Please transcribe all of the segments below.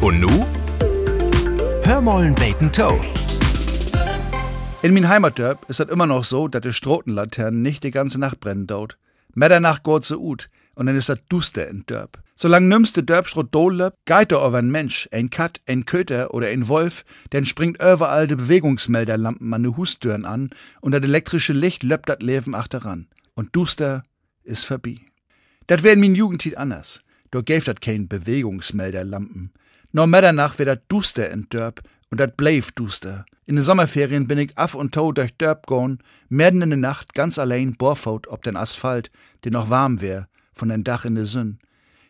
Und nu? Hörmollen Bacon Toe. In min Heimatdörp ist es immer noch so, dass die Strotenlaternen nicht die ganze Nacht brennen dort. Mitternacht geht sie ut und dann ist das duster in Dörp. Solange nimmst de Dörpschrot dolle, geht over ein Mensch, ein Kat, ein Köter oder ein Wolf, dann springt überall de Bewegungsmelderlampen an de Hustüren an und das elektrische Licht löppt dat Leben achteran. Und duster ist vorbei. Dat wär in min Jugendtit anders. Da gäf dat kein Bewegungsmelderlampen. Nur Mitternacht wär dat duster in Dörp und dat bleif duster. In den Sommerferien bin ich af und tau durch Dörp go'n, mitten in der Nacht ganz allein Borfaut ob den Asphalt, der noch warm wär, von den Dach in de Sünn.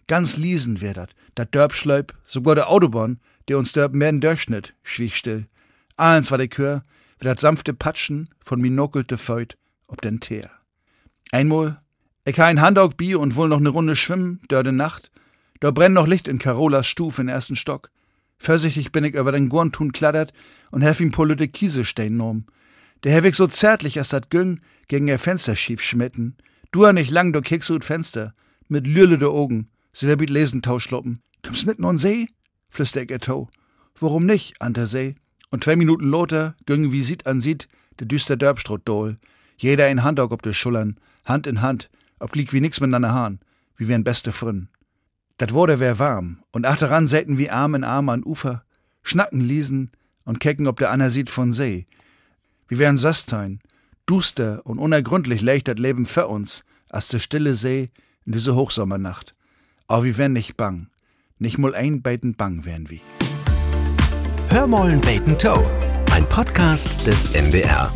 Ganz liesen wär dat, dat Dörpschleub, sogar der Autobahn, der uns Dörp mehr durchschnitt, schwieg still. Eins war der Kör, wie dat sanfte Patschen von minokelte Feut ob den Teer. Einmal, ich ha ein Handaug bi und wohl noch ne Runde schwimmen, dörde Nacht, da brennt noch Licht in Carolas Stuf in ersten Stock. Vorsichtig bin ich über den Gorntun kladdert und hef ihm pulle de Kiesestein nom. Der ich so zärtlich als dat Güng gegen ihr Fenster schief schmitten. Du ha nicht lang, du kickst ut Fenster, mit lürle de Augen, sie wird lesen tauschloppen. Kommst mitten on See? flüster ich to. Warum nicht, an der See? Und zwei Minuten loter, güng wie sieht an sieht, de düster Dörbstrot dohl. Jeder ein Handaug ob de Schullern, Hand in Hand, ob liegt wie nix miteinander Hahn, wie wären beste Frünn. Dat wurde wär warm, und achteran säten wie Arm in Arm an Ufer, schnacken liesen und kecken ob der Anna sieht von See. Wie wären Söstein, duster und unergründlich leicht dat Leben für uns, als de stille See in diese Hochsommernacht. Aber wie wären nicht bang, nicht mul ein beiden bang wären wie. Hörmollen Bacon Toe. Ein Podcast des MDR.